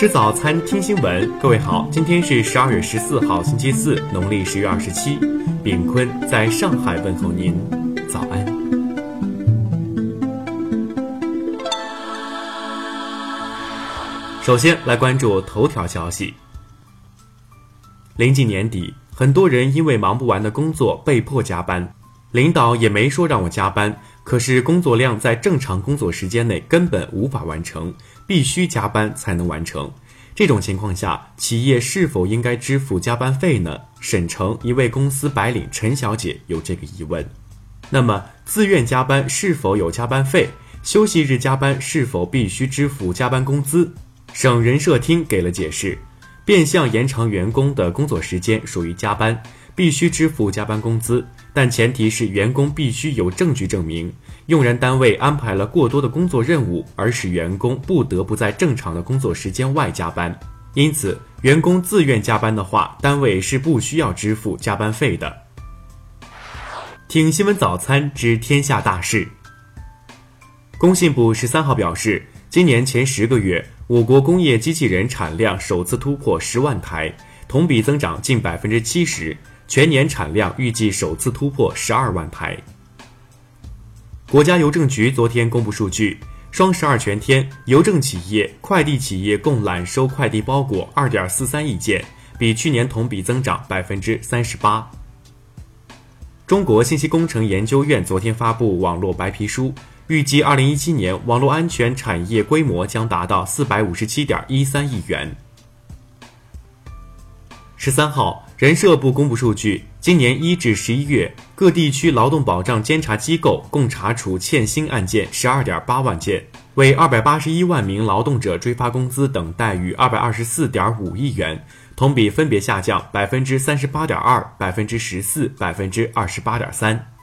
吃早餐，听新闻。各位好，今天是十二月十四号，星期四，农历十月二十七。炳坤在上海问候您，早安。首先来关注头条消息。临近年底，很多人因为忙不完的工作被迫加班，领导也没说让我加班。可是工作量在正常工作时间内根本无法完成，必须加班才能完成。这种情况下，企业是否应该支付加班费呢？沈城一位公司白领陈小姐有这个疑问。那么，自愿加班是否有加班费？休息日加班是否必须支付加班工资？省人社厅给了解释：变相延长员工的工作时间属于加班，必须支付加班工资。但前提是员工必须有证据证明用人单位安排了过多的工作任务，而使员工不得不在正常的工作时间外加班。因此，员工自愿加班的话，单位是不需要支付加班费的。听新闻早餐知天下大事。工信部十三号表示，今年前十个月，我国工业机器人产量首次突破十万台，同比增长近百分之七十。全年产量预计首次突破十二万台。国家邮政局昨天公布数据，双十二全天，邮政企业、快递企业共揽收快递包裹二点四三亿件，比去年同比增长百分之三十八。中国信息工程研究院昨天发布网络白皮书，预计二零一七年网络安全产业规模将达到四百五十七点一三亿元。十三号，人社部公布数据，今年一至十一月，各地区劳动保障监察机构共查处欠薪案件十二点八万件，为二百八十一万名劳动者追发工资等待遇二百二十四点五亿元，同比分别下降百分之三十八点二、百分之十四、百分之二十八点三。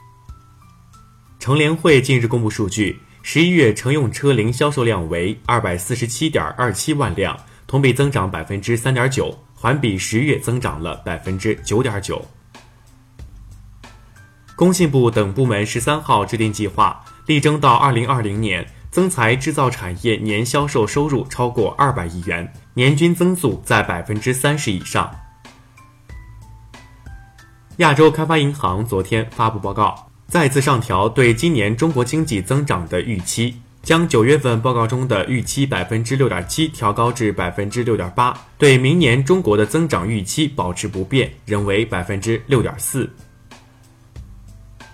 乘联会近日公布数据，十一月乘用车零销售量为二百四十七点二七万辆，同比增长百分之三点九。环比十月增长了百分之九点九。工信部等部门十三号制定计划，力争到二零二零年增材制造产业年销售收入超过二百亿元，年均增速在百分之三十以上。亚洲开发银行昨天发布报告，再次上调对今年中国经济增长的预期。将九月份报告中的预期百分之六点七调高至百分之六点八，对明年中国的增长预期保持不变，仍为百分之六点四。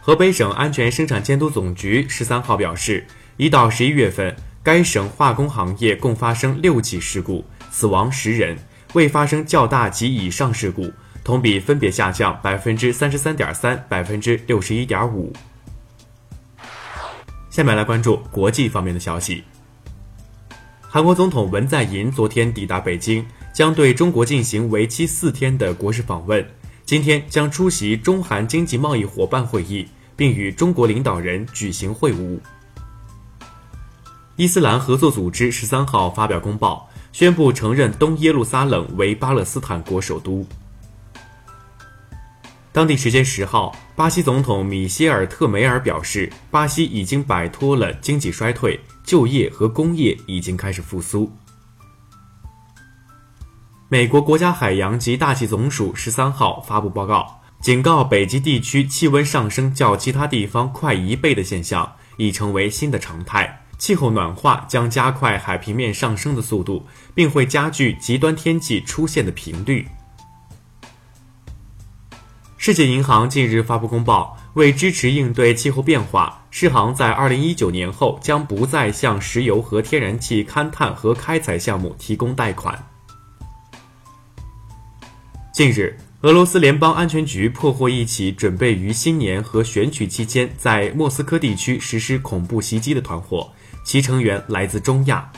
河北省安全生产监督总局十三号表示，一到十一月份，该省化工行业共发生六起事故，死亡十人，未发生较大及以上事故，同比分别下降百分之三十三点三、百分之六十一点五。下面来关注国际方面的消息。韩国总统文在寅昨天抵达北京，将对中国进行为期四天的国事访问。今天将出席中韩经济贸易伙伴会议，并与中国领导人举行会晤。伊斯兰合作组织十三号发表公报，宣布承认东耶路撒冷为巴勒斯坦国首都。当地时间十号，巴西总统米歇尔·特梅尔表示，巴西已经摆脱了经济衰退，就业和工业已经开始复苏。美国国家海洋及大气总署十三号发布报告，警告北极地区气温上升较其他地方快一倍的现象已成为新的常态，气候暖化将加快海平面上升的速度，并会加剧极端天气出现的频率。世界银行近日发布公报，为支持应对气候变化，世行在二零一九年后将不再向石油和天然气勘探和开采项目提供贷款。近日，俄罗斯联邦安全局破获一起准备于新年和选举期间在莫斯科地区实施恐怖袭击的团伙，其成员来自中亚。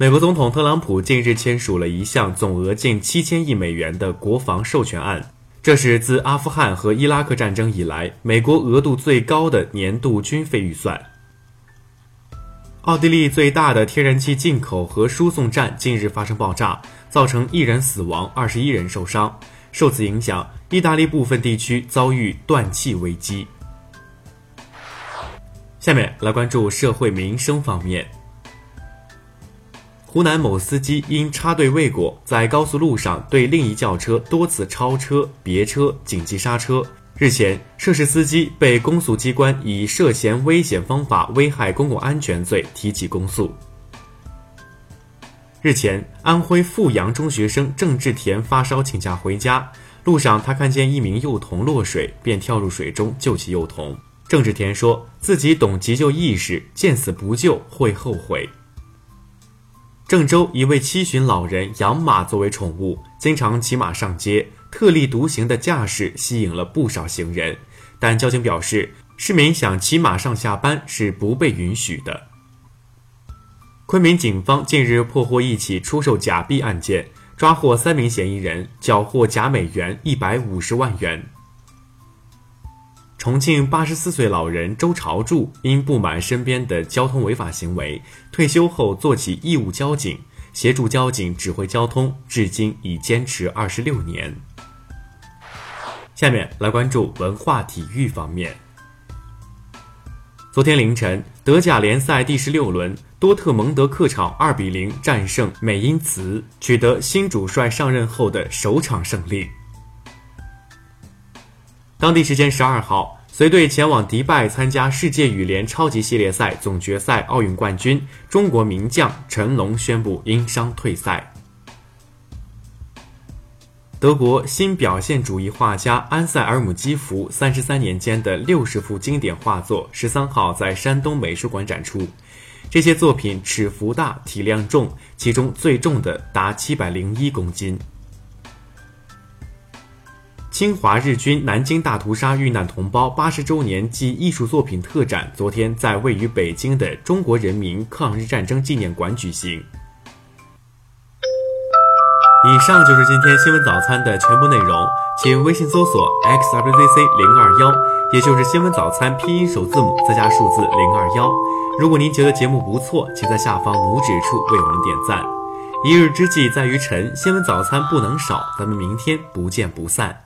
美国总统特朗普近日签署了一项总额近七千亿美元的国防授权案，这是自阿富汗和伊拉克战争以来美国额度最高的年度军费预算。奥地利最大的天然气进口和输送站近日发生爆炸，造成一人死亡，二十一人受伤。受此影响，意大利部分地区遭遇断气危机。下面来关注社会民生方面。湖南某司机因插队未果，在高速路上对另一轿车多次超车、别车、紧急刹车。日前，涉事司机被公诉机关以涉嫌危险方法危害公共安全罪提起公诉。日前，安徽阜阳中学生郑志田发烧请假回家，路上他看见一名幼童落水，便跳入水中救起幼童。郑志田说自己懂急救意识，见死不救会后悔。郑州一位七旬老人养马作为宠物，经常骑马上街，特立独行的架势吸引了不少行人。但交警表示，市民想骑马上下班是不被允许的。昆明警方近日破获一起出售假币案件，抓获三名嫌疑人，缴获假美元一百五十万元。重庆八十四岁老人周朝柱因不满身边的交通违法行为，退休后做起义务交警，协助交警指挥交通，至今已坚持二十六年。下面来关注文化体育方面。昨天凌晨，德甲联赛第十六轮，多特蒙德客场二比零战胜美因茨，取得新主帅上任后的首场胜利。当地时间十二号，随队前往迪拜参加世界羽联超级系列赛总决赛奥运冠军中国名将陈龙宣布因伤退赛。德国新表现主义画家安塞尔姆基弗三十三年间的六十幅经典画作，十三号在山东美术馆展出。这些作品尺幅大、体量重，其中最重的达七百零一公斤。侵华日军南京大屠杀遇难同胞八十周年暨艺术作品特展昨天在位于北京的中国人民抗日战争纪念馆举行。以上就是今天新闻早餐的全部内容，请微信搜索 xwzc 零二幺，也就是新闻早餐拼音首字母再加数字零二幺。如果您觉得节目不错，请在下方拇指处为我们点赞。一日之计在于晨，新闻早餐不能少，咱们明天不见不散。